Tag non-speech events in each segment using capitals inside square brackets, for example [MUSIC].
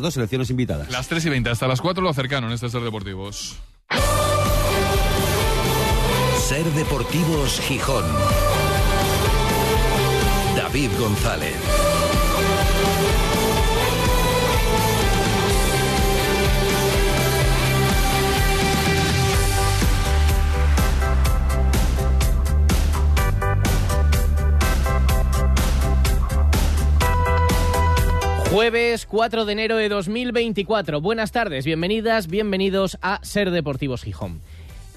dos selecciones invitadas. Las 3 y 20 hasta las 4 lo cercano en este Ser Deportivos. Ser Deportivos Gijón. David González. Jueves 4 de enero de 2024. Buenas tardes, bienvenidas, bienvenidos a Ser Deportivos Gijón.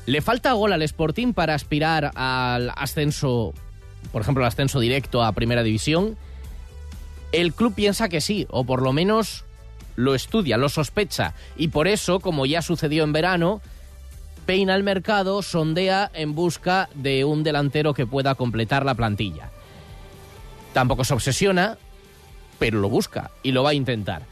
¿Le falta gol al Sporting para aspirar al ascenso, por ejemplo, al ascenso directo a Primera División? El club piensa que sí, o por lo menos lo estudia, lo sospecha, y por eso, como ya sucedió en verano, peina el mercado, sondea en busca de un delantero que pueda completar la plantilla. Tampoco se obsesiona, pero lo busca y lo va a intentar.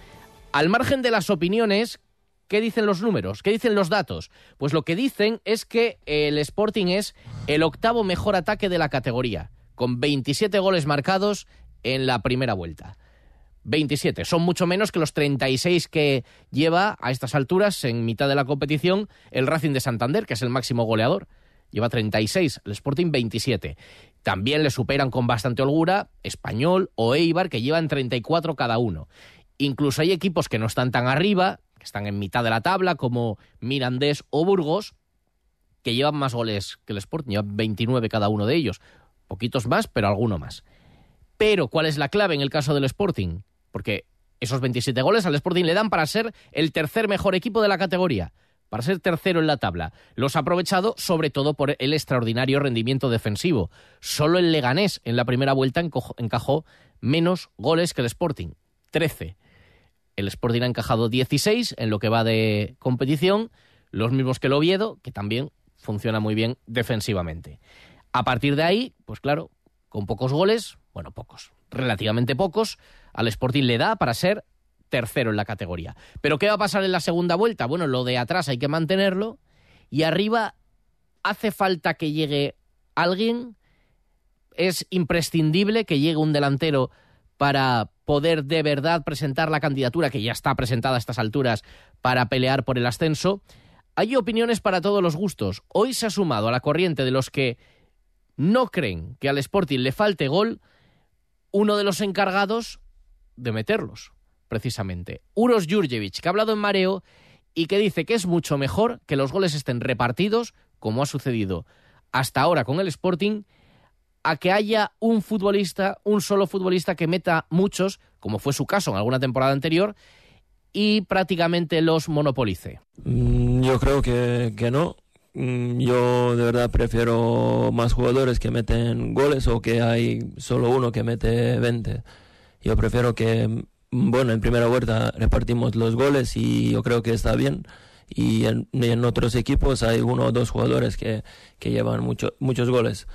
Al margen de las opiniones, ¿qué dicen los números? ¿Qué dicen los datos? Pues lo que dicen es que el Sporting es el octavo mejor ataque de la categoría, con 27 goles marcados en la primera vuelta. 27. Son mucho menos que los 36 que lleva a estas alturas, en mitad de la competición, el Racing de Santander, que es el máximo goleador. Lleva 36, el Sporting 27. También le superan con bastante holgura Español o Eibar, que llevan 34 cada uno. Incluso hay equipos que no están tan arriba, que están en mitad de la tabla, como Mirandés o Burgos, que llevan más goles que el Sporting, llevan 29 cada uno de ellos. Poquitos más, pero alguno más. Pero, ¿cuál es la clave en el caso del Sporting? Porque esos 27 goles al Sporting le dan para ser el tercer mejor equipo de la categoría para ser tercero en la tabla. Los ha aprovechado sobre todo por el extraordinario rendimiento defensivo. Solo el Leganés en la primera vuelta encajó menos goles que el Sporting, 13. El Sporting ha encajado 16 en lo que va de competición, los mismos que el Oviedo, que también funciona muy bien defensivamente. A partir de ahí, pues claro, con pocos goles, bueno, pocos, relativamente pocos, al Sporting le da para ser tercero en la categoría. Pero ¿qué va a pasar en la segunda vuelta? Bueno, lo de atrás hay que mantenerlo y arriba hace falta que llegue alguien. Es imprescindible que llegue un delantero para poder de verdad presentar la candidatura que ya está presentada a estas alturas para pelear por el ascenso. Hay opiniones para todos los gustos. Hoy se ha sumado a la corriente de los que no creen que al Sporting le falte gol uno de los encargados de meterlos precisamente. Uros Jurjevic, que ha hablado en mareo y que dice que es mucho mejor que los goles estén repartidos, como ha sucedido hasta ahora con el Sporting, a que haya un futbolista, un solo futbolista que meta muchos, como fue su caso en alguna temporada anterior, y prácticamente los monopolice. Mm, yo creo que, que no. Mm, yo de verdad prefiero más jugadores que meten goles o que hay solo uno que mete 20. Yo prefiero que bueno, en primera vuelta repartimos los goles y yo creo que está bien. Y en, otros equipos hay uno o dos jugadores que, que llevan mucho, muchos goles.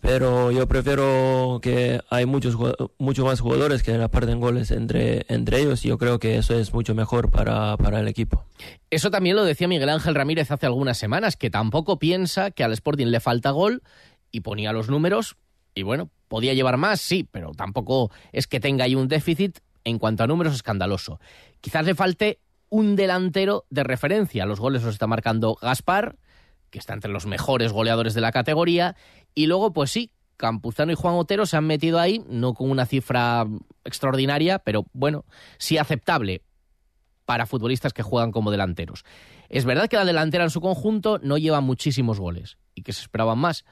Pero yo prefiero que hay muchos mucho más jugadores que reparten goles entre, entre ellos y yo creo que eso es mucho mejor para, para el equipo. Eso también lo decía Miguel Ángel Ramírez hace algunas semanas, que tampoco piensa que al Sporting le falta gol y ponía los números y bueno, podía llevar más, sí, pero tampoco es que tenga ahí un déficit en cuanto a números escandaloso. Quizás le falte un delantero de referencia. Los goles los está marcando Gaspar, que está entre los mejores goleadores de la categoría. Y luego, pues sí, Campuzano y Juan Otero se han metido ahí, no con una cifra extraordinaria, pero bueno, sí aceptable para futbolistas que juegan como delanteros. Es verdad que la delantera en su conjunto no lleva muchísimos goles y que se esperaban más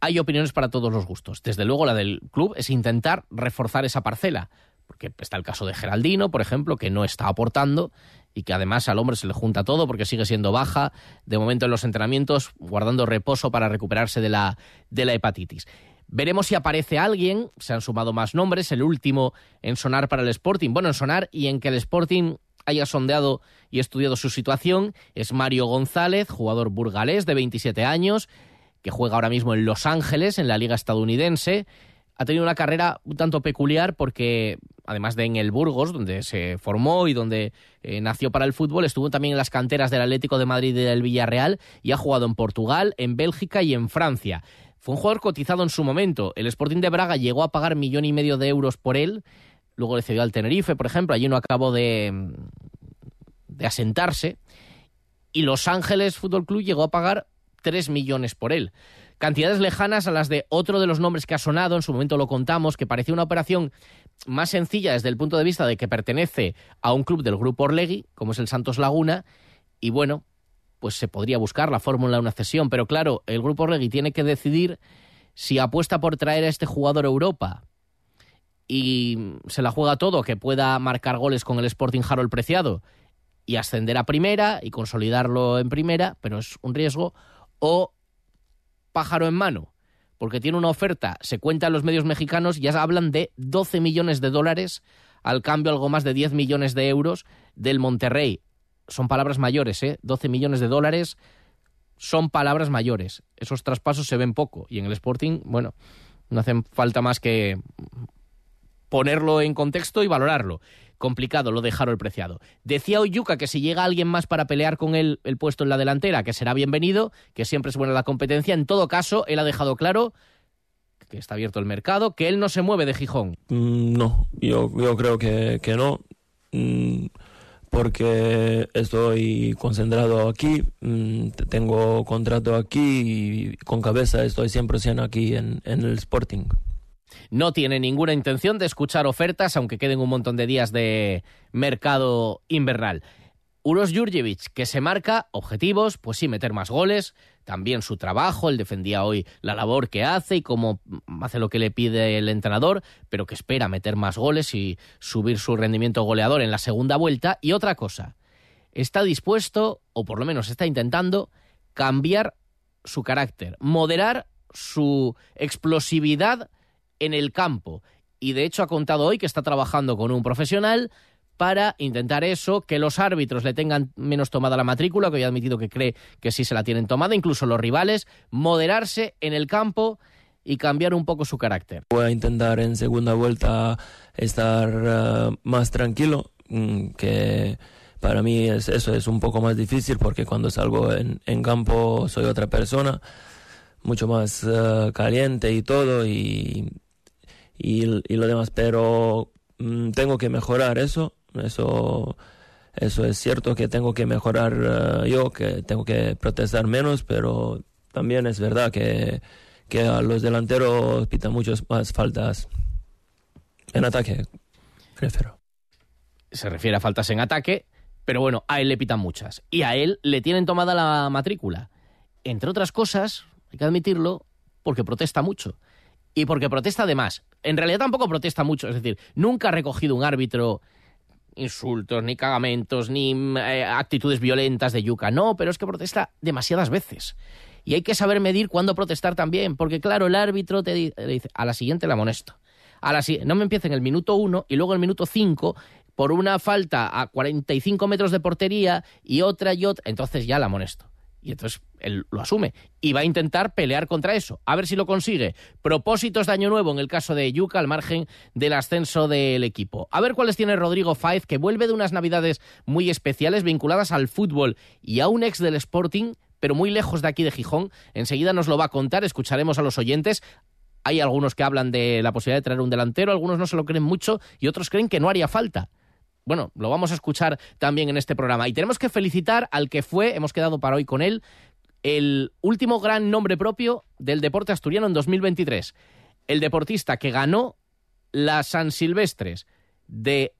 hay opiniones para todos los gustos. Desde luego la del club es intentar reforzar esa parcela, porque está el caso de Geraldino, por ejemplo, que no está aportando y que además al hombre se le junta todo porque sigue siendo baja, de momento en los entrenamientos, guardando reposo para recuperarse de la, de la hepatitis. Veremos si aparece alguien, se han sumado más nombres, el último en sonar para el Sporting, bueno, en sonar y en que el Sporting haya sondeado y estudiado su situación, es Mario González, jugador burgalés de 27 años, que juega ahora mismo en Los Ángeles, en la liga estadounidense. Ha tenido una carrera un tanto peculiar porque, además de en el Burgos, donde se formó y donde eh, nació para el fútbol, estuvo también en las canteras del Atlético de Madrid y del Villarreal y ha jugado en Portugal, en Bélgica y en Francia. Fue un jugador cotizado en su momento. El Sporting de Braga llegó a pagar millón y medio de euros por él luego le cedió al Tenerife, por ejemplo, allí no acabó de, de asentarse, y Los Ángeles Fútbol Club llegó a pagar 3 millones por él. Cantidades lejanas a las de otro de los nombres que ha sonado, en su momento lo contamos, que parecía una operación más sencilla desde el punto de vista de que pertenece a un club del grupo Orlegui, como es el Santos Laguna, y bueno, pues se podría buscar la fórmula de una cesión, pero claro, el grupo Orlegui tiene que decidir si apuesta por traer a este jugador a Europa y se la juega todo, que pueda marcar goles con el Sporting Harold Preciado y ascender a primera y consolidarlo en primera, pero es un riesgo, o pájaro en mano, porque tiene una oferta, se cuenta en los medios mexicanos, ya hablan de 12 millones de dólares, al cambio algo más de 10 millones de euros del Monterrey. Son palabras mayores, ¿eh? 12 millones de dólares son palabras mayores. Esos traspasos se ven poco y en el Sporting, bueno, no hacen falta más que ponerlo en contexto y valorarlo. Complicado lo de el Preciado. Decía Oyuka que si llega alguien más para pelear con él el puesto en la delantera, que será bienvenido, que siempre es buena la competencia. En todo caso, él ha dejado claro que está abierto el mercado, que él no se mueve de Gijón. Mm, no, yo, yo creo que, que no. Mm, porque estoy concentrado aquí, mm, tengo contrato aquí y con cabeza estoy 100% aquí en, en el Sporting no tiene ninguna intención de escuchar ofertas, aunque queden un montón de días de mercado invernal. Uros Jurjevic, que se marca objetivos, pues sí, meter más goles, también su trabajo, él defendía hoy la labor que hace y cómo hace lo que le pide el entrenador, pero que espera meter más goles y subir su rendimiento goleador en la segunda vuelta. Y otra cosa, está dispuesto, o por lo menos está intentando, cambiar su carácter, moderar su explosividad en el campo. Y de hecho ha contado hoy que está trabajando con un profesional para intentar eso, que los árbitros le tengan menos tomada la matrícula, que hoy ha admitido que cree que sí se la tienen tomada, incluso los rivales, moderarse en el campo y cambiar un poco su carácter. Voy a intentar en segunda vuelta estar eh, más tranquilo, mm, que para mí es, eso es un poco más difícil porque cuando salgo en, campo soy otra persona, mucho más eh, caliente y todo, y y, lo demás, pero mm, tengo que mejorar eso, eso, eso es cierto que tengo que mejorar eh, yo, que tengo que protestar menos, pero también es verdad que, que a los delanteros pitan muchas más faltas en ataque, prefiero. Se refiere a faltas en ataque, pero bueno, a él le pitan muchas. Y a él le tienen tomada la matrícula. Entre otras cosas, hay que admitirlo, porque protesta mucho y porque protesta además. En realidad tampoco protesta mucho, es decir, nunca ha recogido un árbitro insultos, ni cagamentos, ni eh, actitudes violentas de Yuca. No, pero es que protesta demasiadas veces. Y hay que saber medir cuándo protestar también, porque claro, el árbitro te dice, a la siguiente la amonesto. A la, no me empiece en el minuto uno y luego el minuto cinco por una falta a 45 metros de portería y otra y otra, entonces ya la amonesto. Y entonces él lo asume y va a intentar pelear contra eso, a ver si lo consigue. Propósitos de año nuevo en el caso de Yuca al margen del ascenso del equipo. A ver cuáles tiene Rodrigo Faiz, que vuelve de unas navidades muy especiales vinculadas al fútbol y a un ex del Sporting, pero muy lejos de aquí de Gijón. Enseguida nos lo va a contar, escucharemos a los oyentes. Hay algunos que hablan de la posibilidad de traer un delantero, algunos no se lo creen mucho y otros creen que no haría falta bueno, lo vamos a escuchar también en este programa. Y tenemos que felicitar al que fue, hemos quedado para hoy con él, el último gran nombre propio del deporte asturiano en 2023. El deportista que ganó las San Silvestres de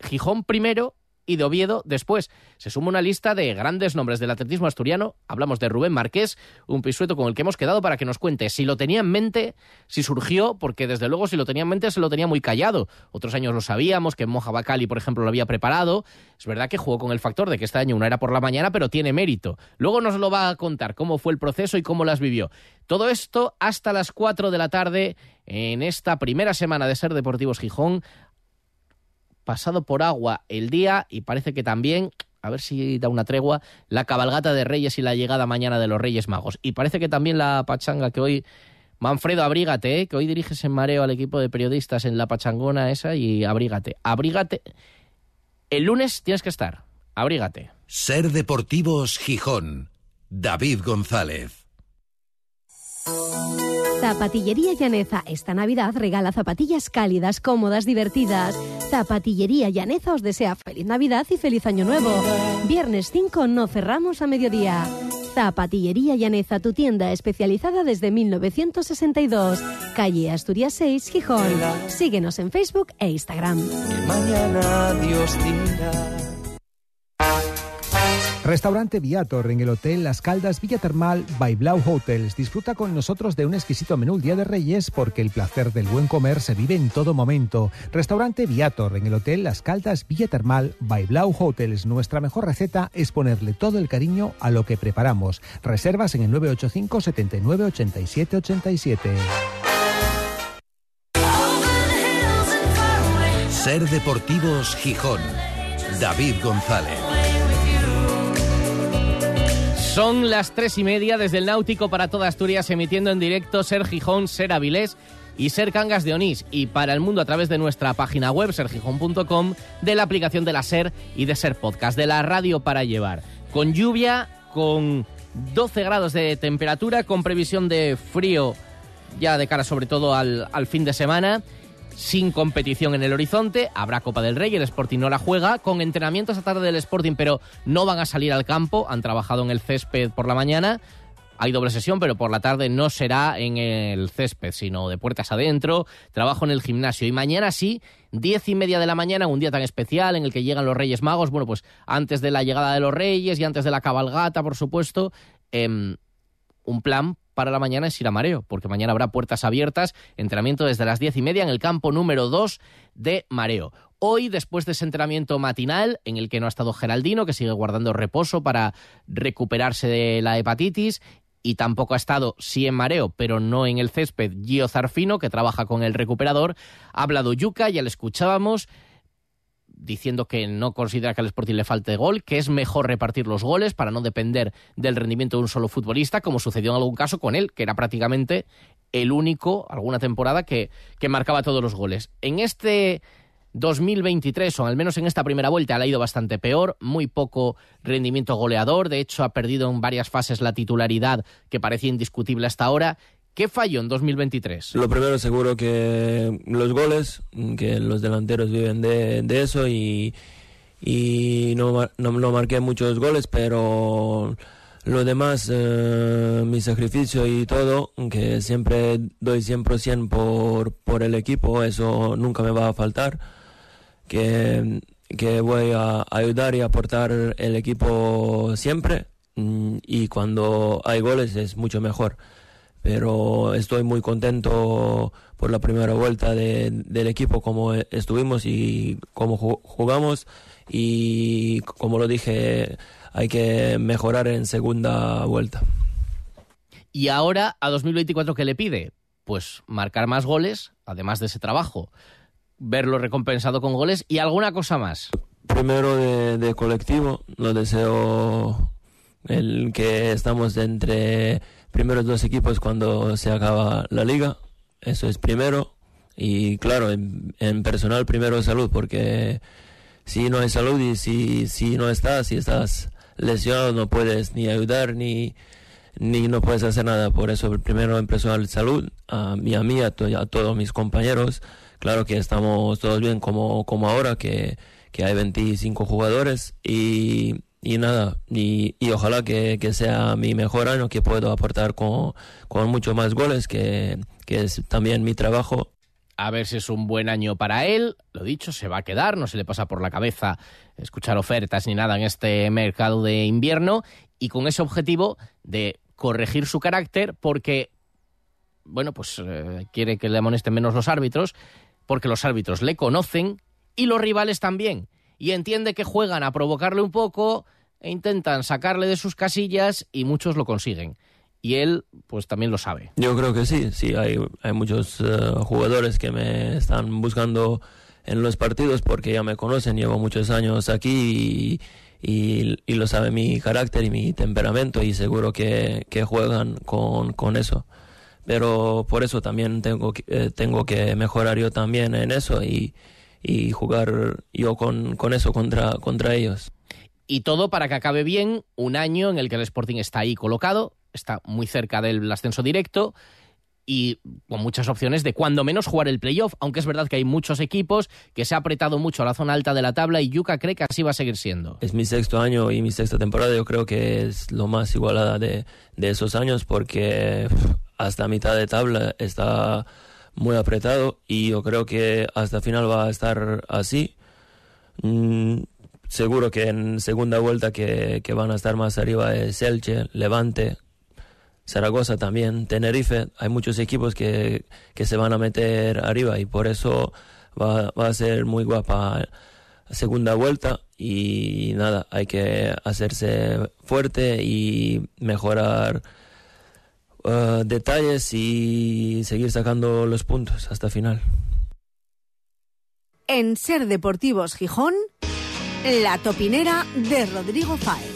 Gijón primero y de Oviedo después. Se suma una lista de grandes nombres del atletismo asturiano. Hablamos de Rubén Marqués, un pisueto con el que hemos quedado para que nos cuente si lo tenía en mente, si surgió, porque desde luego si lo tenía en mente se lo tenía muy callado. Otros años lo sabíamos, que Moja Bacali, por ejemplo, lo había preparado. Es verdad que jugó con el factor de que este año una era por la mañana, pero tiene mérito. Luego nos lo va a contar cómo fue el proceso y cómo las vivió. Todo esto hasta las 4 de la tarde en esta primera semana de Ser Deportivos Gijón pasado por agua el día y parece que también, a ver si da una tregua, la cabalgata de Reyes y la llegada mañana de los Reyes Magos. Y parece que también la pachanga que hoy... Manfredo, abrígate, ¿eh? que hoy diriges en mareo al equipo de periodistas en la pachangona esa y abrígate. Abrígate. El lunes tienes que estar. Abrígate. Ser Deportivos Gijón. David González. Zapatillería Llaneza. Esta Navidad regala zapatillas cálidas, cómodas, divertidas. Zapatillería Llaneza os desea feliz Navidad y feliz Año Nuevo. Viernes 5 no cerramos a mediodía. Zapatillería Llaneza, tu tienda especializada desde 1962. Calle Asturias 6, Gijón. Síguenos en Facebook e Instagram. mañana Dios dirá. Restaurante Viator en el Hotel Las Caldas Villa Termal by Blau Hotels. Disfruta con nosotros de un exquisito menú el Día de Reyes porque el placer del buen comer se vive en todo momento. Restaurante Viator en el Hotel Las Caldas Villa Termal by Blau Hotels. Nuestra mejor receta es ponerle todo el cariño a lo que preparamos. Reservas en el 985 79 87 87. Ser Deportivos Gijón. David González. Son las tres y media desde el Náutico para toda Asturias, emitiendo en directo Ser Gijón, Ser Avilés y Ser Cangas de Onís. Y para el mundo a través de nuestra página web, sergijón.com, de la aplicación de la Ser y de Ser Podcast, de la radio para llevar. Con lluvia, con 12 grados de temperatura, con previsión de frío ya de cara sobre todo al, al fin de semana sin competición en el horizonte, habrá Copa del Rey, el Sporting no la juega, con entrenamientos esta tarde del Sporting, pero no van a salir al campo, han trabajado en el césped por la mañana, hay doble sesión, pero por la tarde no será en el césped, sino de puertas adentro, trabajo en el gimnasio. Y mañana sí, diez y media de la mañana, un día tan especial en el que llegan los Reyes Magos, bueno, pues antes de la llegada de los Reyes y antes de la cabalgata, por supuesto, em, un plan para la mañana es ir a Mareo, porque mañana habrá puertas abiertas, entrenamiento desde las diez y media en el campo número 2 de Mareo. Hoy, después de ese entrenamiento matinal, en el que no ha estado Geraldino, que sigue guardando reposo para recuperarse de la hepatitis, y tampoco ha estado, sí en mareo, pero no en el césped, Gio Zarfino, que trabaja con el recuperador, ha hablado Yuca, ya le escuchábamos, diciendo que no considera que al Sporting le falte gol, que es mejor repartir los goles para no depender del rendimiento de un solo futbolista, como sucedió en algún caso con él, que era prácticamente el único, alguna temporada, que, que marcaba todos los goles. En este 2023, o al menos en esta primera vuelta, le ha ido bastante peor, muy poco rendimiento goleador, de hecho ha perdido en varias fases la titularidad que parecía indiscutible hasta ahora. ¿Qué falló en 2023? Lo primero seguro que los goles, que los delanteros viven de, eso y, y no, no, no marqué muchos goles, pero lo demás, eh, mi sacrificio y todo, que siempre doy 100% por, por el equipo, eso nunca me va a faltar, que, que voy a ayudar y aportar el equipo siempre mm, y cuando hay goles es mucho mejor pero estoy muy contento por la primera vuelta de- del equipo, como estuvimos y cómo ju- jugamos. Y como lo dije, hay que mejorar en segunda vuelta. Y ahora, a 2024, ¿qué le pide? Pues marcar más goles, además de ese trabajo, verlo recompensado con goles y alguna cosa más. Primero de, de colectivo, lo deseo el que estamos entre primeros dos equipos cuando se acaba la liga. Eso es primero. Y claro, en, personal primero salud, porque si no hay salud y si, si no estás, si estás lesionado, no puedes ni ayudar ni, ni no puedes hacer nada. Por eso primero en personal salud, a mí, a mí, a, a todos mis compañeros. Claro que estamos todos bien como, como ahora, que, que hay 25 jugadores y, y nada, y, y ojalá que, que sea mi mejor año, que puedo aportar con, con mucho más goles, que, que es también mi trabajo. A ver si es un buen año para él. Lo dicho, se va a quedar, no se le pasa por la cabeza escuchar ofertas ni nada en este mercado de invierno. Y con ese objetivo de corregir su carácter, porque, bueno, pues eh, quiere que le amonesten menos los árbitros, porque los árbitros le conocen y los rivales también. Y entiende que juegan a provocarle un poco e intentan sacarle de sus casillas y muchos lo consiguen. Y él, pues también lo sabe. Yo creo que sí, sí, hay, hay muchos eh, jugadores que me están buscando en los partidos porque ya me conocen, llevo muchos años aquí y, y, lo sabe mi carácter y mi temperamento y seguro que, juegan con, con eso. Pero por eso también tengo eh, tengo que mejorar yo también en eso y, y jugar yo con, con eso contra, contra ellos. Y todo para que acabe bien un año en el que el Sporting está ahí colocado, está muy cerca del ascenso directo y con muchas opciones de cuando menos jugar el playoff, aunque es verdad que hay muchos equipos que se ha apretado mucho a la zona alta de la tabla y Yuka cree que así va a seguir siendo. Es mi sexto año y mi sexta temporada, yo creo que es lo más igualada de, de esos años porque hasta mitad de tabla está muy apretado y yo creo que hasta final va a estar así. Mm, seguro que en segunda vuelta que, que, van a estar más arriba es Elche, Levante, Zaragoza también, Tenerife. Hay muchos equipos que, que se van a meter arriba y por eso va, va a ser muy guapa segunda vuelta y nada, hay que hacerse fuerte y mejorar uh, detalles y seguir sacando los puntos hasta final. En Ser Deportivos Gijón, la topinera de Rodrigo Fáez.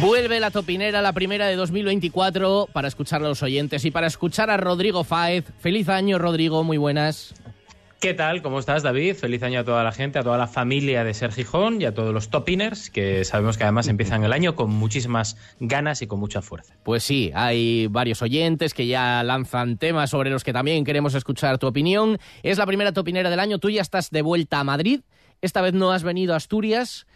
Vuelve la topinera, la primera de 2024, para escuchar a los oyentes y para escuchar a Rodrigo Fáez. Feliz año, Rodrigo, muy buenas. ¿Qué tal? ¿Cómo estás, David? Feliz año a toda la gente, a toda la familia de Ser Gijón y a todos los topiners, que sabemos que además empiezan el año con muchísimas ganas y con mucha fuerza. Pues sí, hay varios oyentes que ya lanzan temas sobre los que también queremos escuchar tu opinión. Es la primera topinera del año, tú ya estás de vuelta a Madrid. Esta vez no has venido a Asturias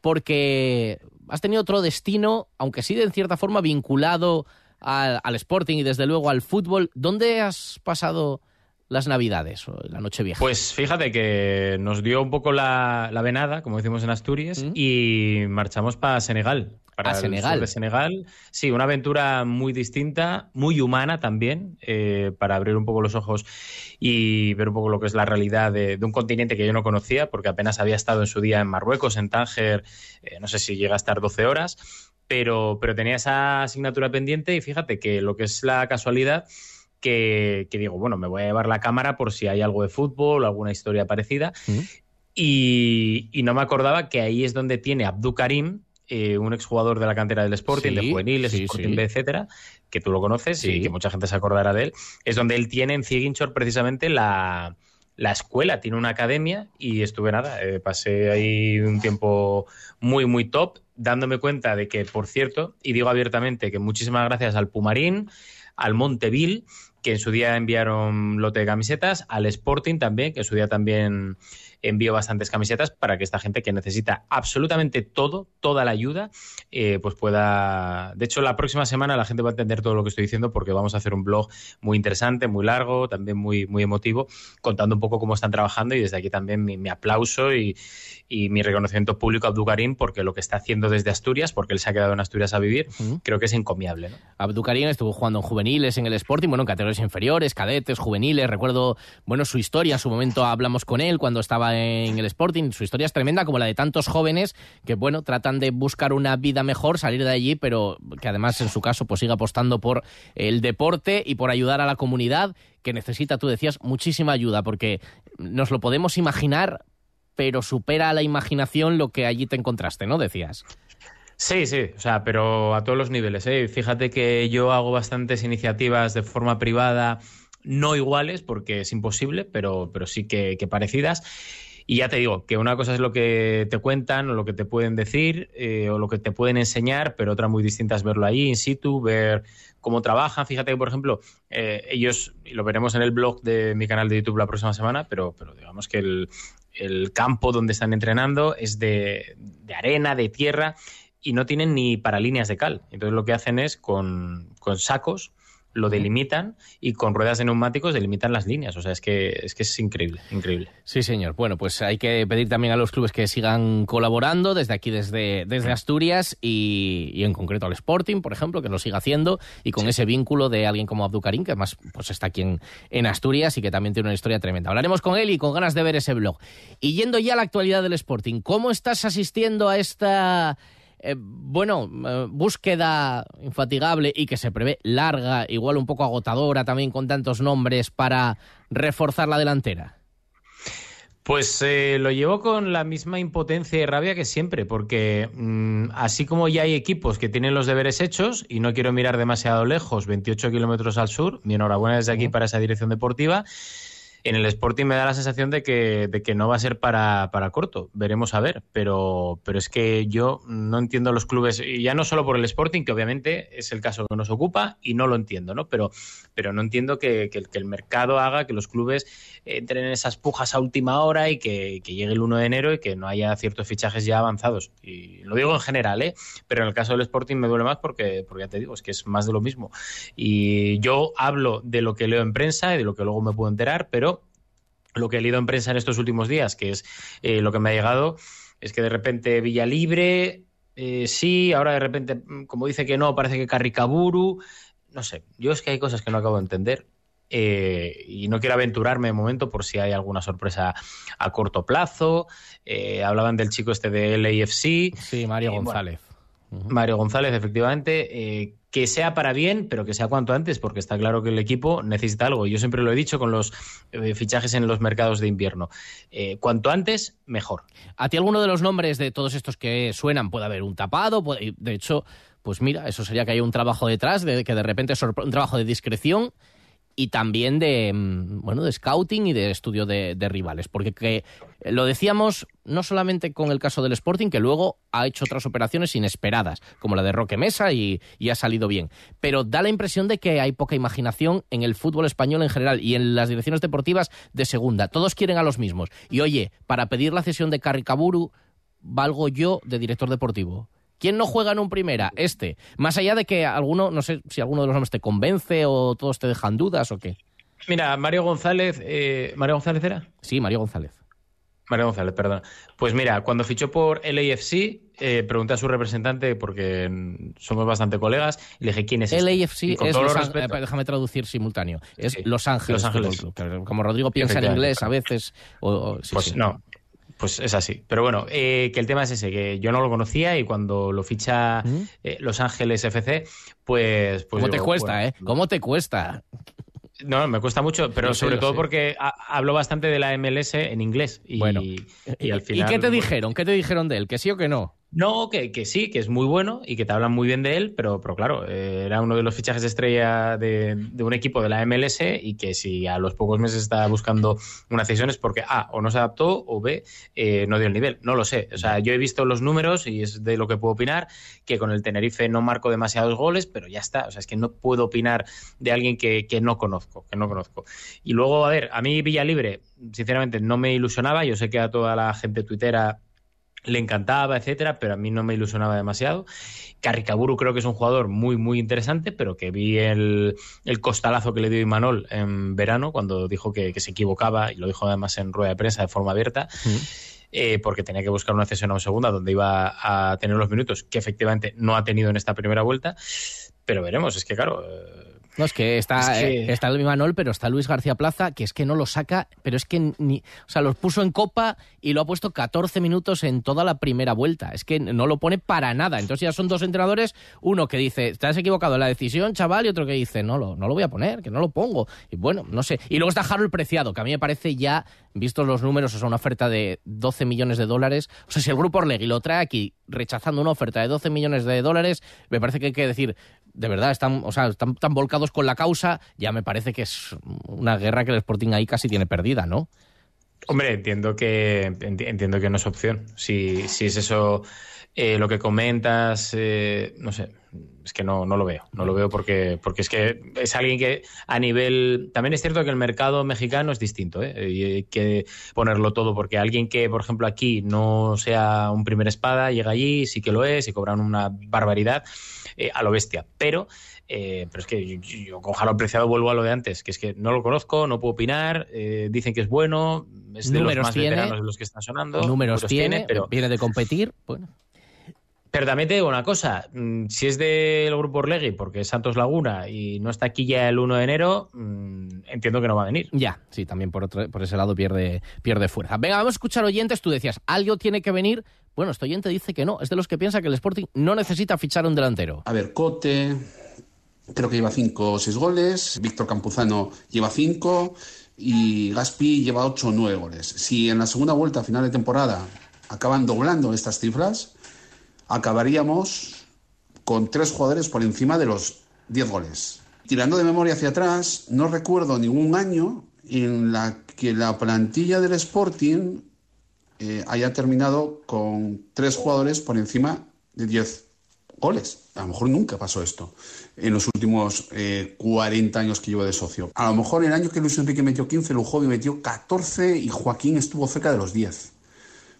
porque has tenido otro destino, aunque sí de en cierta forma vinculado al, al Sporting y desde luego al fútbol. ¿Dónde has pasado las Navidades o la Nochevieja? Pues fíjate que nos dio un poco la, la venada, como decimos en Asturias, ¿Mm? y marchamos para Senegal. Para ¿A Senegal? de Senegal. Sí, una aventura muy distinta, muy humana también, eh, para abrir un poco los ojos y ver un poco lo que es la realidad de, de, un continente que yo no conocía, porque apenas había estado en su día en Marruecos, en Tánger, eh, no sé si llega a estar 12 horas, pero, pero tenía esa asignatura pendiente y fíjate que lo que es la casualidad que, que, digo, bueno, me voy a llevar la cámara por si hay algo de fútbol o alguna historia parecida. Y, y, no me acordaba que ahí es donde tiene Abdú Karim, eh, un exjugador de la cantera del Sporting, sí, de juveniles, sí, Sporting sí. B, etcétera, que tú lo conoces y que mucha gente se acordará de él. Es donde él tiene en Zieginchor precisamente la, la escuela, tiene una academia y estuve nada, eh, pasé ahí un tiempo muy, muy top, dándome cuenta de que, por cierto, y digo abiertamente que muchísimas gracias al Pumarín, al Monteville, que en su día enviaron lote de camisetas, al Sporting también, que en su día también envió bastantes camisetas para que esta gente que necesita absolutamente todo, toda la ayuda, eh, pues pueda... De hecho, la próxima semana la gente va a entender todo lo que estoy diciendo porque vamos a hacer un blog muy interesante, muy largo, también muy, muy emotivo, contando un poco cómo están trabajando y desde aquí también mi, mi aplauso y, y, mi reconocimiento público a Abdukarim porque lo que está haciendo desde Asturias, porque él se ha quedado en Asturias a vivir, uh -huh. creo que es encomiable. ¿no? Abdukarim estuvo jugando en juveniles en el Sporting, bueno, en categorías inferiores, cadetes, juveniles, recuerdo, bueno, su historia, su momento hablamos con él cuando estaba en el Sporting. Su historia es tremenda, como la de tantos jóvenes que, bueno, tratan de buscar una vida mejor, salir de allí, pero que además, en su caso, pues sigue apostando por el deporte y por ayudar a la comunidad que necesita, tú decías, muchísima ayuda, porque nos lo podemos imaginar, pero supera a la imaginación lo que allí te encontraste, ¿no? Decías. Sí, sí, o sea, pero a todos los niveles. ¿eh? Fíjate que yo hago bastantes iniciativas de forma privada, no iguales, porque es imposible, pero, pero sí que, que parecidas. Y ya te digo, que una cosa es lo que te cuentan o lo que te pueden decir eh, o lo que te pueden enseñar, pero otra muy distinta es verlo ahí in situ, ver cómo trabajan. Fíjate que, por ejemplo, eh, ellos, y lo veremos en el blog de mi canal de YouTube la próxima semana, pero, pero digamos que el, campo donde están entrenando es de, arena, de tierra, y no tienen ni para líneas de cal. Entonces lo que hacen es con, con sacos lo delimitan y con ruedas de neumáticos delimitan las líneas. O sea, es que es, que es increíble, increíble. Sí, señor. Bueno, pues hay que pedir también a los clubes que sigan colaborando desde aquí, desde, desde Asturias y, y en concreto al Sporting, por ejemplo, que lo siga haciendo y con sí. ese vínculo de alguien como Abdukarim, que además pues está aquí en, en Asturias y que también tiene una historia tremenda. Hablaremos con él y con ganas de ver ese blog. Y yendo ya a la actualidad del Sporting, ¿cómo estás asistiendo a esta eh, bueno, eh, búsqueda infatigable y que se prevé larga, igual un poco agotadora también con tantos nombres para reforzar la delantera? Pues eh, lo llevo con la misma impotencia y rabia que siempre, porque mmm, así como ya hay equipos que tienen los deberes hechos, y no quiero mirar demasiado lejos, 28 kilómetros al sur, mi enhorabuena desde aquí para esa dirección deportiva, en el Sporting me da la sensación de que, de que no va a ser para, para, corto. Veremos a ver. Pero, pero es que yo no entiendo los clubes, y ya no solo por el Sporting, que obviamente es el caso que nos ocupa, y no lo entiendo, ¿no? Pero, pero no entiendo que, que, el mercado haga que los clubes entren en esas pujas a última hora y que, que, llegue el 1 de enero y que no haya ciertos fichajes ya avanzados. Y lo digo en general, ¿eh? Pero en el caso del Sporting me duele más porque, porque ya te digo, es que es más de lo mismo. Y yo hablo de lo que leo en prensa y de lo que luego me puedo enterar, pero lo que he leído en prensa en estos últimos días, que es eh, lo que me ha llegado, es que de repente Villa Libre, eh, sí, ahora de repente, mm, como dice que no, parece que Carricaburu, no sé, yo es que hay cosas que no acabo de entender. Eh, y no quiero aventurarme de momento por si hay alguna sorpresa a corto plazo. Eh, hablaban del chico este de LAFC. Sí, Mario González. Bueno, uh -huh. Mario González, efectivamente. Eh, que sea para bien, pero que sea cuanto antes, porque está claro que el equipo necesita algo. Yo siempre lo he dicho con los eh, fichajes en los mercados de invierno. Eh, cuanto antes, mejor. ¿A ti alguno de los nombres de todos estos que suenan puede haber un tapado? Puede, de hecho, pues mira, eso sería que hay un trabajo detrás, de que de repente un trabajo de discreción y también de bueno de scouting y de estudio de, rivales. Porque que, lo decíamos no solamente con el caso del Sporting que luego ha hecho otras operaciones inesperadas como la de Roque Mesa y, y, ha salido bien. Pero da la impresión de que hay poca imaginación en el fútbol español en general y en las direcciones deportivas de segunda. Todos quieren a los mismos. Y oye para pedir la cesión de Carricaburu valgo yo de director deportivo ¿Quién no juega en un primera? Este. Más allá de que alguno, no sé si alguno de los nombres te convence o todos te dejan dudas o qué. Mira, Mario González. Eh, ¿Mario González era? Sí, Mario González. Mario González, perdón. Pues mira, cuando fichó por LAFC, eh, pregunté a su representante, porque somos bastante colegas, y le dije, ¿quién es este? LAFC es Los Ángeles, eh, déjame traducir simultáneo, es sí, Los Ángeles. Los Ángeles. Como Rodrigo piensa en inglés a veces. O, o, sí, pues sí. no, pues es así. Pero bueno, eh, que el tema es ese, que yo no lo conocía y cuando lo ficha ¿Mm? eh, Los Ángeles FC, pues... pues ¿Cómo digo, te cuesta, bueno, eh? ¿Cómo te cuesta? No, me cuesta mucho, pero sé, sobre todo sé. porque hablo bastante de la MLS en inglés. Y, bueno, y, y al final... ¿Y qué te dijeron? ¿Qué te dijeron de él? ¿Que sí o que no? No, que, que, sí, que es muy bueno y que te hablan muy bien de él, pero, pero claro, eh, era uno de los fichajes estrella de, un equipo de la MLS y que si a los pocos meses está buscando una cesión es porque A, o no se adaptó o B, eh, no dio el nivel. No lo sé. O sea, yo he visto los números y es de lo que puedo opinar, que con el Tenerife no marco demasiados goles, pero ya está. O sea, es que no puedo opinar de alguien que, que no conozco, que no conozco. Y luego, a ver, a mí Villalibre, sinceramente, no me ilusionaba. Yo sé que a toda la gente tuitera le encantaba, etcétera, pero a mí no me ilusionaba demasiado. Carricaburu creo que es un jugador muy, muy interesante, pero que vi el, el costalazo que le dio Imanol en verano cuando dijo que, que, se equivocaba, y lo dijo además en rueda de prensa de forma abierta. Mm. Eh, porque tenía que buscar una cesión a un segunda donde iba a tener los minutos que efectivamente no ha tenido en esta primera vuelta. Pero veremos, es que claro. Eh, no, es que está, es que... Eh, está el Manol, pero está Luis García Plaza, que es que no lo saca, pero es que ni. O sea, los puso en copa y lo ha puesto 14 minutos en toda la primera vuelta. Es que no lo pone para nada. Entonces ya son dos entrenadores, uno que dice, te has equivocado en la decisión, chaval, y otro que dice, no lo, no lo voy a poner, que no lo pongo. Y bueno, no sé. Y luego está Harold Preciado, que a mí me parece ya, vistos los números, o sea, una oferta de 12 millones de dólares. O sea, si el grupo Orlegui lo trae aquí rechazando una oferta de 12 millones de dólares, me parece que hay que decir, de verdad, están, o sea, están tan volcados con la causa, ya me parece que es una guerra que el Sporting ahí casi tiene perdida, ¿no? Hombre, entiendo que entiendo que no es opción. Si, si es eso eh, lo que comentas, eh, no sé, es que no, no lo veo. No lo veo porque, porque es que es alguien que a nivel. También es cierto que el mercado mexicano es distinto, ¿eh? y hay que ponerlo todo, porque alguien que, por ejemplo, aquí no sea un primer espada, llega allí, sí que lo es, y cobran una barbaridad eh, a lo bestia. Pero eh, pero es que yo, yo con Preciado vuelvo a lo de antes, que es que no lo conozco, no puedo opinar, eh, dicen que es bueno, es de números los más tiene, veteranos de los que están sonando. Números, números tiene, tiene, pero viene de competir, bueno. Pero también te digo una cosa, mm, si es del grupo Orlegui, porque es Santos Laguna y no está aquí ya el 1 de enero, mmm, entiendo que no va a venir. Ya, sí, también por, otro, por ese lado pierde, pierde fuerza. Venga, vamos a escuchar oyentes, tú decías, ¿algo tiene que venir? Bueno, este oyente dice que no, es de los que piensa que el Sporting no necesita fichar un delantero. A ver, Cote, creo que lleva 5 o 6 goles, Víctor Campuzano lleva 5 y Gaspi lleva 8 o 9 goles. Si en la segunda vuelta, a final de temporada, acaban doblando estas cifras, acabaríamos con tres jugadores por encima de los 10 goles. Tirando de memoria hacia atrás, no recuerdo ningún año en la que la plantilla del Sporting eh, haya terminado con tres jugadores por encima de 10 goles. A lo mejor nunca pasó esto en los últimos eh, 40 años que llevo de socio. A lo mejor el año que Luis Enrique metió 15, Lujovi metió 14 y Joaquín estuvo cerca de los 10.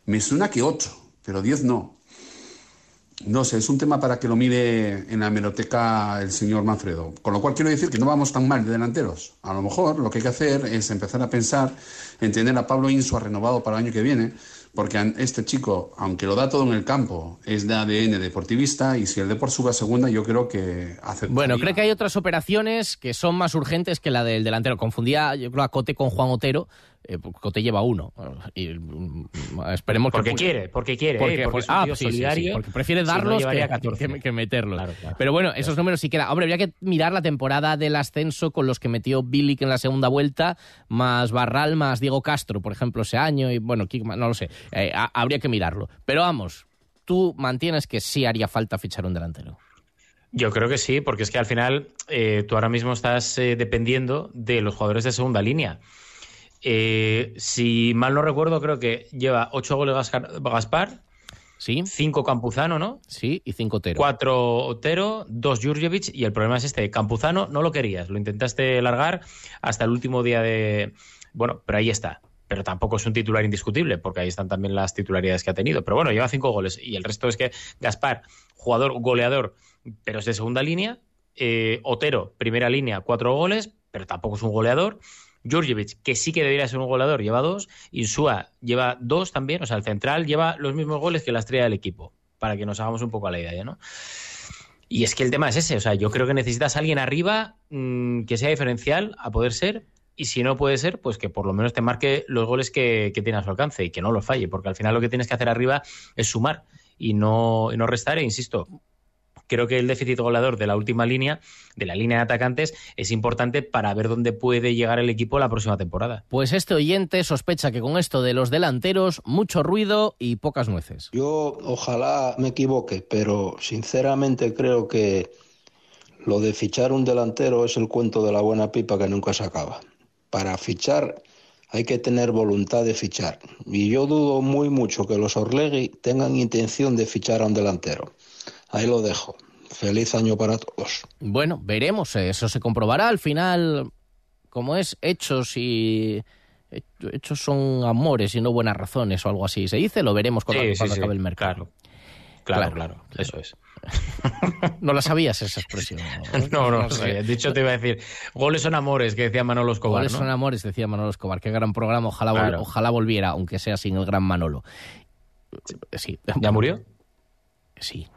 Me suena que 8, pero 10 no. No sé, es un tema para que lo mire en la hemeroteca el señor Manfredo. Con lo cual quiero decir que no vamos tan mal de delanteros. A lo mejor lo que hay que hacer es empezar a pensar en tener a Pablo Insua renovado para el año que viene, porque este chico, aunque lo da todo en el campo, es de ADN deportivista y si el Deport sube a segunda, yo creo que hace. Bueno, creo que hay otras operaciones que son más urgentes que la del delantero. Confundía, yo creo, a Cote con Juan Otero. Eh, Cote lleva uno. Y, mm, esperemos porque que. quiere, porque quiere. Porque, ¿eh? porque pues- un ah, tío sí, sí, porque prefiere no, darlos llevaría que, 14. que- que meterlos. Claro, claro. Pero bueno, esos números sí quedan. Hombre, habría que mirar la temporada del ascenso con los que metió Bilic en la segunda vuelta, más Barral, más Diego Castro, por ejemplo, ese año. Y bueno, Kik- no lo sé. Eh, ha- habría que mirarlo. Pero vamos, tú mantienes que sí haría falta fichar un delantero. Yo creo que sí, porque es que al final eh, tú ahora mismo estás eh, dependiendo de los jugadores de segunda línea. Eh, si mal no recuerdo, creo que lleva ocho goles Gaspar, Sí, cinco Campuzano, ¿no? sí, y cinco Otero. Cuatro Otero, dos Jurjevic y el problema es este, Campuzano no lo querías, lo intentaste largar hasta el último día de... Bueno, pero ahí está. Pero tampoco es un titular indiscutible, porque ahí están también las titularidades que ha tenido. Pero bueno, lleva cinco goles y el resto es que Gaspar, jugador goleador, pero es de segunda línea. Eh, Otero, primera línea, cuatro goles, pero tampoco es un goleador. Jurjevic, que sí que debería ser un goleador, lleva dos. Insúa lleva dos también, o sea, el central lleva los mismos goles que la estrella del equipo, para que nos hagamos un poco a la idea, ¿no? Y es que el tema es ese, o sea, yo creo que necesitas a alguien arriba mm, que sea diferencial, a poder ser, y si no puede ser, pues que por lo menos te marque los goles que, que tiene a su alcance y que no los falle, porque al final lo que tienes que hacer arriba es sumar y no, y no restar, e insisto, creo que el déficit goleador de la última línea, de la línea de atacantes, es importante para ver dónde puede llegar el equipo la próxima temporada. Pues este oyente sospecha que con esto de los delanteros, mucho ruido y pocas nueces. Yo ojalá me equivoque, pero sinceramente creo que lo de fichar un delantero es el cuento de la buena pipa que nunca se acaba. Para fichar hay que tener voluntad de fichar. Y yo dudo muy mucho que los Orlegui tengan intención de fichar a un delantero. Ahí lo dejo. Feliz año para todos. Bueno, veremos, eh, eso se comprobará al final, como es hechos y... Hechos son amores y no buenas razones o algo así. Se dice, lo veremos cuando, Sí, sí, cuando sí, acabe el mercado. Claro, Claro, claro, eso es. [LAUGHS] No la sabías esa expresión. No, [LAUGHS] no, sé. sabía. De hecho, te iba a decir, goles son amores, que decía Manolo Escobar. Goles ¿no? son amores, decía Manolo Escobar. Qué gran programa, ojalá, vol- Claro. ojalá volviera, aunque sea sin el gran Manolo. Sí. ¿Ya murió? Sí.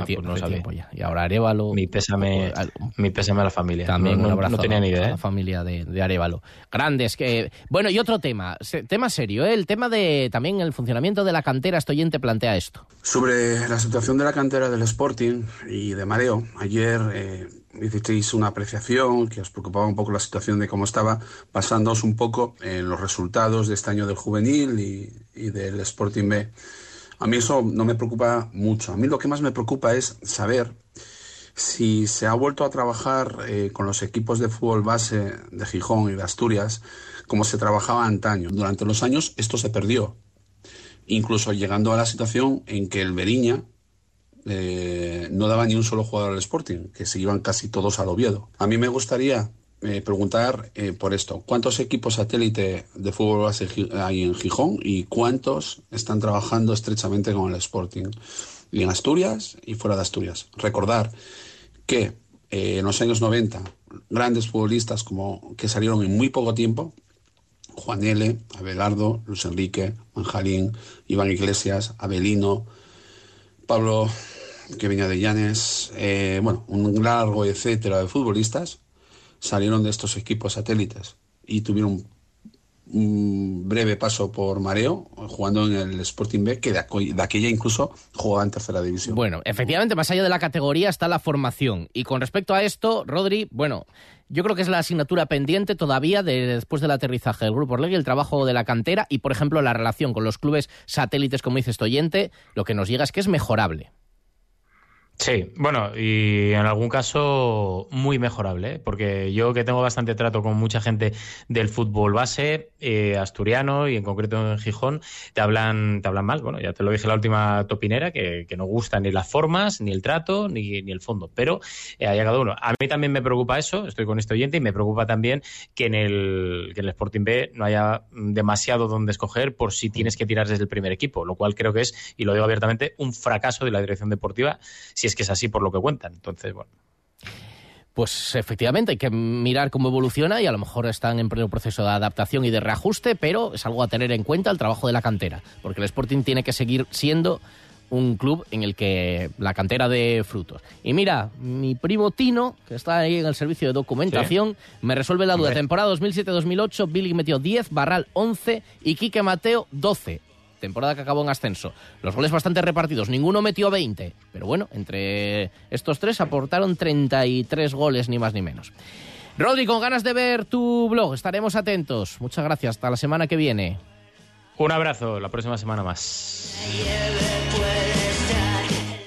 Hace, Ah, pues no hace sabía. tiempo ya. Y ahora Arevalo. Mi pésame, Al- mi pésame a la familia. También no, un abrazo no tenía ni a idea. la ¿eh? familia de, de Arevalo. Grandes. Que... Bueno, y otro tema. se- Tema serio, ¿eh? El tema de también el funcionamiento de la cantera. Este oyente plantea esto. Sobre la situación de la cantera del Sporting y de Mareo, ayer eh, hicisteis una apreciación que os preocupaba un poco la situación de cómo estaba, basándoos un poco en los resultados de este año del juvenil y, y del Sporting B. A mí eso no me preocupa mucho. A mí lo que más me preocupa es saber si se ha vuelto a trabajar eh, con los equipos de fútbol base de Gijón y de Asturias como se trabajaba antaño. Durante los años esto se perdió incluso llegando a la situación en que el Beriña eh, no daba ni un solo jugador al Sporting, que se iban casi todos al Oviedo. A mí me gustaría eh, preguntar eh, por esto, ¿cuántos equipos satélite de fútbol hay en Gijón y cuántos están trabajando estrechamente con el Sporting? Y en Asturias y fuera de Asturias. Recordar que eh, en los años 90 grandes futbolistas como que salieron en muy poco tiempo Juan L., Abelardo, Luis Enrique, Manjalín, Iván Iglesias, Abelino, Pablo, que venía de Llanes, eh, bueno, un largo etcétera de futbolistas salieron de estos equipos satélites y tuvieron un breve paso por mareo jugando en el Sporting B, que de, aquella incluso jugaba en tercera división. Bueno, efectivamente, más allá de la categoría está la formación. Y con respecto a esto, Rodri, bueno, yo creo que es la asignatura pendiente todavía de, después del aterrizaje del Grupo Orlegui, el trabajo de la cantera y, por ejemplo, la relación con los clubes satélites, como dice este oyente, lo que nos llega es que es mejorable. Sí, bueno, y en algún caso muy mejorable, ¿eh? porque yo que tengo bastante trato con mucha gente del fútbol base, eh, asturiano y en concreto en Gijón, te hablan, te hablan mal. Bueno, ya te lo dije la última topinera, que, no gustan ni las formas, ni el trato, ni, ni el fondo, pero eh, ha uno. A mí también me preocupa eso, estoy con este oyente, y me preocupa también que en el, que en el Sporting B no haya demasiado donde escoger por si tienes que tirar desde el primer equipo, lo cual creo que es, y lo digo abiertamente, un fracaso de la dirección deportiva si es que es así por lo que cuentan. Entonces, bueno. Pues efectivamente hay que mirar cómo evoluciona y a lo mejor están en pleno proceso de adaptación y de reajuste, pero es algo a tener en cuenta el trabajo de la cantera, porque el Sporting tiene que seguir siendo un club en el que la cantera de frutos. Y mira, mi primo Tino, que está ahí en el servicio de documentación, me resuelve la duda. Temporada 2007-2008, Billy metió 10, Barral 11 y Quique Mateo 12 temporada que acabó en ascenso. Los goles bastante repartidos, ninguno metió 20, pero bueno, entre estos tres aportaron 33 goles, ni más ni menos. Rodri, con ganas de ver tu blog, estaremos atentos. Muchas gracias, hasta la semana que viene. Un abrazo, la próxima semana más.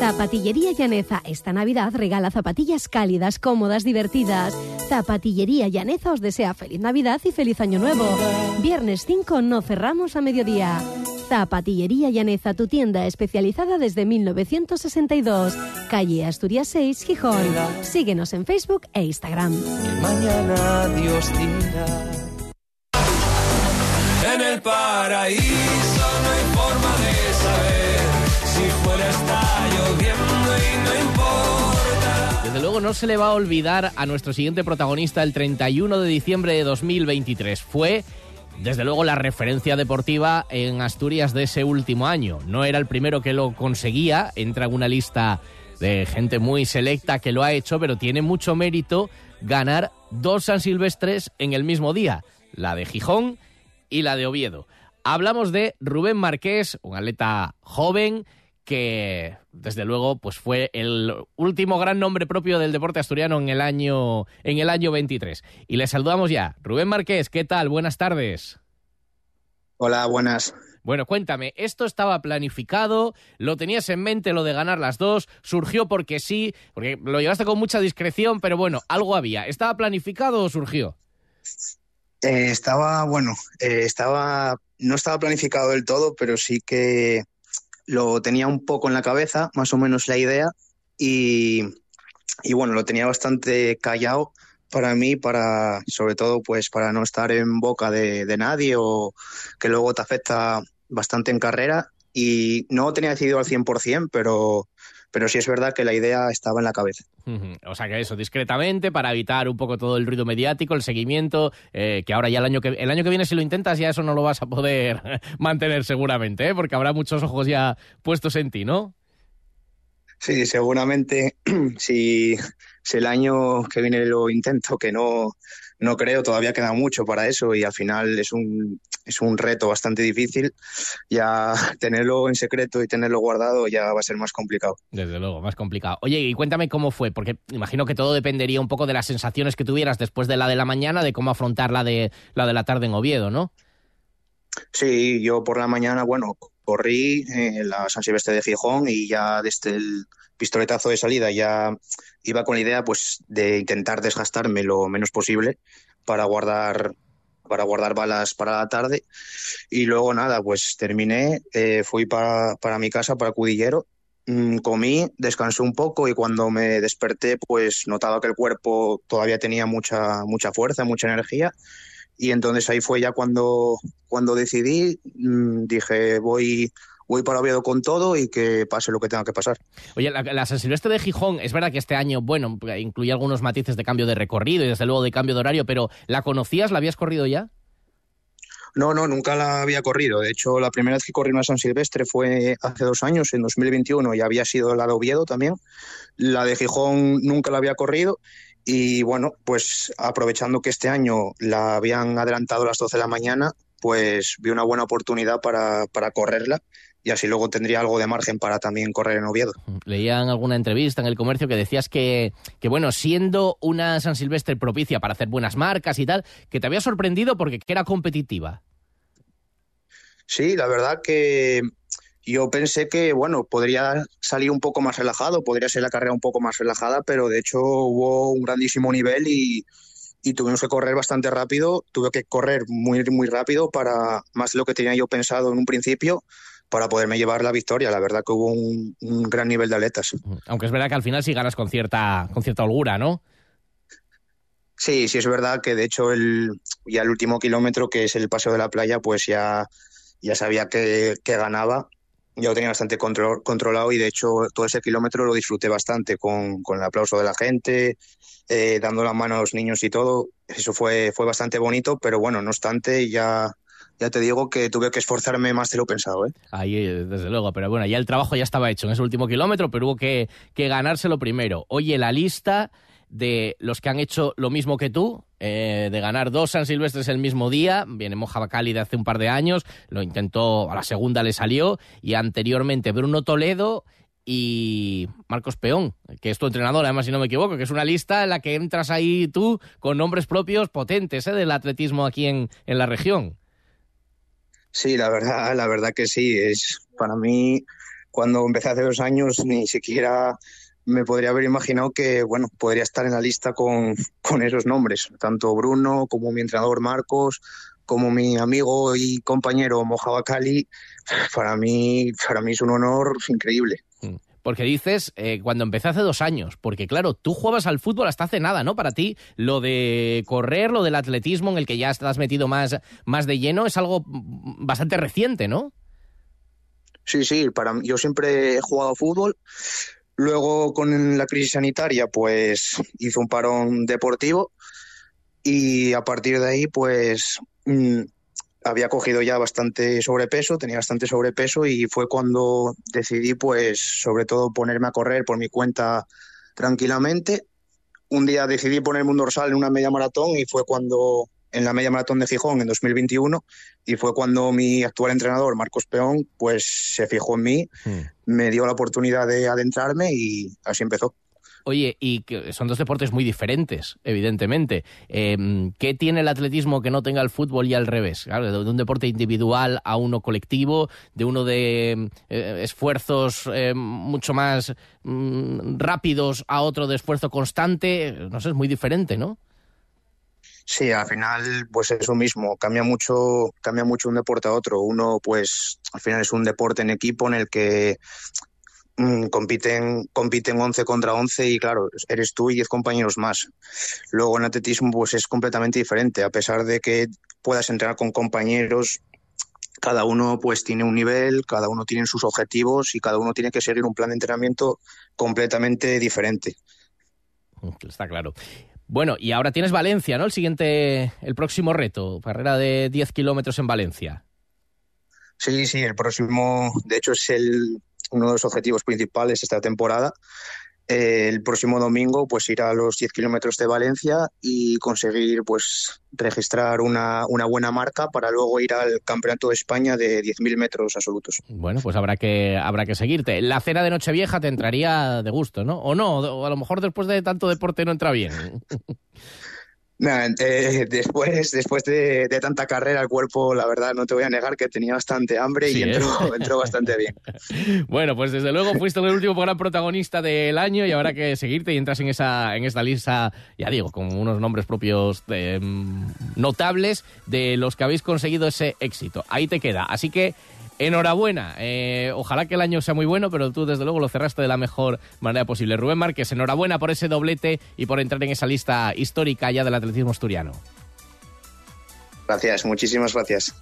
Zapatillería Llaneza. Esta Navidad regala zapatillas cálidas, cómodas, divertidas. Zapatillería Llaneza os desea feliz Navidad y feliz Año Nuevo. Viernes 5 no cerramos a mediodía. Zapatillería Llaneza, tu tienda especializada desde 1962. Calle Asturias 6, Gijón. Síguenos en Facebook e Instagram. mañana Dios. En el paraíso no hay forma de saber si fuera está Desde luego no se le va a olvidar a nuestro siguiente protagonista el 31 de diciembre de 2023. Fue desde luego la referencia deportiva en Asturias de ese último año. No era el primero que lo conseguía, entra en una lista de gente muy selecta que lo ha hecho, pero tiene mucho mérito ganar dos San Silvestres en el mismo día, la de Gijón y la de Oviedo. Hablamos de Rubén Marqués, un atleta joven que desde luego pues fue el último gran nombre propio del deporte asturiano en el año en el año 23. Y le saludamos ya. Rubén Marqués, ¿qué tal? Buenas tardes. Hola, buenas. Bueno, cuéntame, ¿esto estaba planificado? ¿Lo tenías en mente lo de ganar las dos? ¿Surgió porque sí? Porque lo llevaste con mucha discreción, pero bueno, algo había. ¿Estaba planificado o surgió? Eh, estaba, bueno, eh, estaba, no estaba planificado del todo, pero sí que lo tenía un poco en la cabeza, más o menos la idea, y, y bueno, lo tenía bastante callado para mí, para, sobre todo, pues para no estar en boca de, de nadie o que luego te afecta bastante en carrera. Y no tenía decidido al 100%, pero, pero sí es verdad que la idea estaba en la cabeza. O sea que eso, discretamente, para evitar un poco todo el ruido mediático, el seguimiento, eh, que ahora ya el año que, el año que viene si lo intentas ya eso no lo vas a poder [LAUGHS] mantener seguramente, ¿eh? porque habrá muchos ojos ya puestos en ti, ¿no? Sí, seguramente [CLEARS THROAT] si, si el año que viene lo intento, que no, no creo, todavía queda mucho para eso y al final es un, es un reto bastante difícil. Ya tenerlo en secreto y tenerlo guardado ya va a ser más complicado. Desde luego, más complicado. Oye, y cuéntame cómo fue, porque imagino que todo dependería un poco de las sensaciones que tuvieras después de la de la mañana, de cómo afrontar la de la, de la tarde en Oviedo, ¿no? Sí, yo por la mañana, bueno, corrí en la San Silvestre de Gijón y ya desde el pistoletazo de salida ya iba con la idea pues de intentar desgastarme lo menos posible para guardar para guardar balas para la tarde. Y luego nada pues terminé eh, fui para, para mi casa para Cudillero mm, comí descansé un poco y cuando me desperté pues notaba que el cuerpo todavía tenía mucha mucha fuerza mucha energía. Y entonces ahí fue ya cuando cuando decidí mm, dije voy voy para Oviedo con todo y que pase lo que tenga que pasar. Oye, la, la, San Silvestre de Gijón, es verdad que este año, bueno, incluye algunos matices de cambio de recorrido y desde luego de cambio de horario, pero ¿la conocías? ¿La habías corrido ya? No, no, nunca la había corrido. De hecho, la primera vez que corrí una San Silvestre fue hace dos años, en 2021, y había sido la de Oviedo también. La de Gijón nunca la había corrido Y bueno, pues aprovechando que este año la habían adelantado a las 12 de la mañana, pues vi una buena oportunidad para, para correrla y así luego tendría algo de margen para también correr en Oviedo. Leía en alguna entrevista en el comercio que decías que, que, bueno, siendo una San Silvestre propicia para hacer buenas marcas y tal, que te había sorprendido porque era competitiva. Sí, la verdad que yo pensé que, bueno, podría salir un poco más relajado, podría ser la carrera un poco más relajada, pero de hecho hubo un grandísimo nivel y, y tuvimos que correr bastante rápido. Tuve que correr muy, muy rápido para más de lo que tenía yo pensado en un principio para poderme llevar la victoria. La verdad que hubo un, un, gran nivel de atletas. Aunque es verdad que al final sí ganas con cierta, con cierta holgura, ¿no? Sí, sí es verdad que de hecho el, ya el último kilómetro, que es el paseo de la playa, pues ya, ya sabía que, que ganaba. Ya lo tenía bastante control, controlado y de hecho todo ese kilómetro lo disfruté bastante con, con el aplauso de la gente, eh, dando la mano a los niños y todo. Eso fue, fue bastante bonito, pero bueno, no obstante, ya, ya te digo que tuve que esforzarme más de lo pensado. ¿eh? Ahí, desde luego, pero bueno, ya el trabajo ya estaba hecho en ese último kilómetro, pero hubo que, que ganárselo primero. Oye, la lista de los que han hecho lo mismo que tú, eh, de ganar dos San Silvestres el mismo día. Viene Moja Cali de hace un par de años, lo intentó, a la segunda le salió, y anteriormente Bruno Toledo y Marcos Peón, que es tu entrenador, además, si no me equivoco, que es una lista en la que entras ahí tú con nombres propios potentes ¿eh? del atletismo aquí en, en la región. Sí, la verdad, la verdad que sí. Es para mí, cuando empecé hace dos años, ni siquiera me podría haber imaginado que, bueno, podría estar en la lista con, [LAUGHS] con esos nombres, tanto Bruno como mi entrenador Marcos, como mi amigo y compañero Mojaba Cali, para mí, para mí es un honor increíble. Porque dices, eh, cuando empecé hace dos años, porque claro, tú jugabas al fútbol hasta hace nada, ¿no? Para ti, lo de correr, lo del atletismo en el que ya estás metido más, más de lleno, es algo bastante reciente, ¿no? Sí, sí, para mí, yo siempre he jugado fútbol, Luego, con la crisis sanitaria, pues hice un parón deportivo y a partir de ahí, pues mmm, había cogido ya bastante sobrepeso, tenía bastante sobrepeso y fue cuando decidí, pues, sobre todo ponerme a correr por mi cuenta tranquilamente. Un día decidí ponerme un dorsal en una media maratón y fue cuando en la media maratón de Gijón en 2021 y fue cuando mi actual entrenador, Marcos Peón, pues se fijó en mí, mm. me dio la oportunidad de adentrarme y así empezó. Oye, y son dos deportes muy diferentes, evidentemente. Eh, ¿Qué tiene el atletismo que no tenga el fútbol y al revés? De un deporte individual a uno colectivo, de uno de eh, esfuerzos eh, mucho más mm, rápidos a otro de esfuerzo constante. No sé, es muy diferente, ¿no? Sí, al final, pues eso mismo, cambia mucho, cambia mucho un deporte a otro. Uno, pues, al final es un deporte en equipo en el que mmm, compiten, compiten 11 contra 11 y claro, eres tú y 10 compañeros más. Luego en atletismo, pues es completamente diferente. A pesar de que puedas entrenar con compañeros, cada uno pues tiene un nivel, cada uno tiene sus objetivos y cada uno tiene que seguir un plan de entrenamiento completamente diferente. Está claro. Bueno, y ahora tienes Valencia, ¿no? El siguiente, el próximo reto, carrera de 10 kilómetros en Valencia. Sí, sí, el próximo, de hecho, es el, uno de los objetivos principales esta temporada. Eh, el próximo domingo, pues ir a los 10 kilómetros de Valencia y conseguir, pues, registrar una, una, buena marca para luego ir al Campeonato de España de 10.000 metros absolutos. Bueno, pues habrá que, habrá que seguirte. La cena de Nochevieja te entraría de gusto, ¿no? O no, o a lo mejor después de tanto deporte no entra bien. [LAUGHS] Nah, eh, [LAUGHS] después después de, de, tanta carrera, el cuerpo, la verdad, no te voy a negar que tenía bastante hambre sí, y entró, ¿eh? [LAUGHS] entró, bastante bien. [LAUGHS] Bueno, pues desde luego fuiste el último gran protagonista del año y habrá que seguirte y entras en esa en esta lista, ya digo, con unos nombres propios de, um, notables de los que habéis conseguido ese éxito. Ahí te queda. Así que enhorabuena. Eh, ojalá que el año sea muy bueno, pero tú desde luego lo cerraste de la mejor manera posible. Rubén Márquez, enhorabuena por ese doblete y por entrar en esa lista histórica ya del atletismo asturiano. Gracias, muchísimas gracias.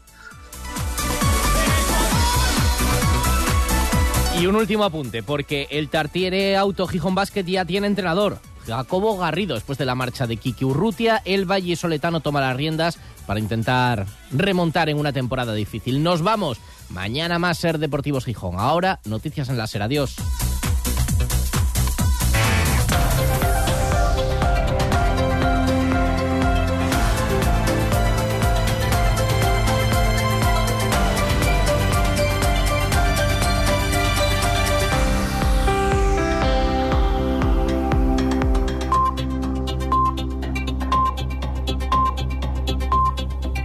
Y un último apunte, porque el Tartiere Auto Gijón Basket ya tiene entrenador. Jacobo Garrido, después de la marcha de Kiki Urrutia, el Valle Soletano toma las riendas para intentar remontar en una temporada difícil. Nos vamos. Mañana más Ser Deportivos Gijón. Ahora, noticias en la Ser. Adiós.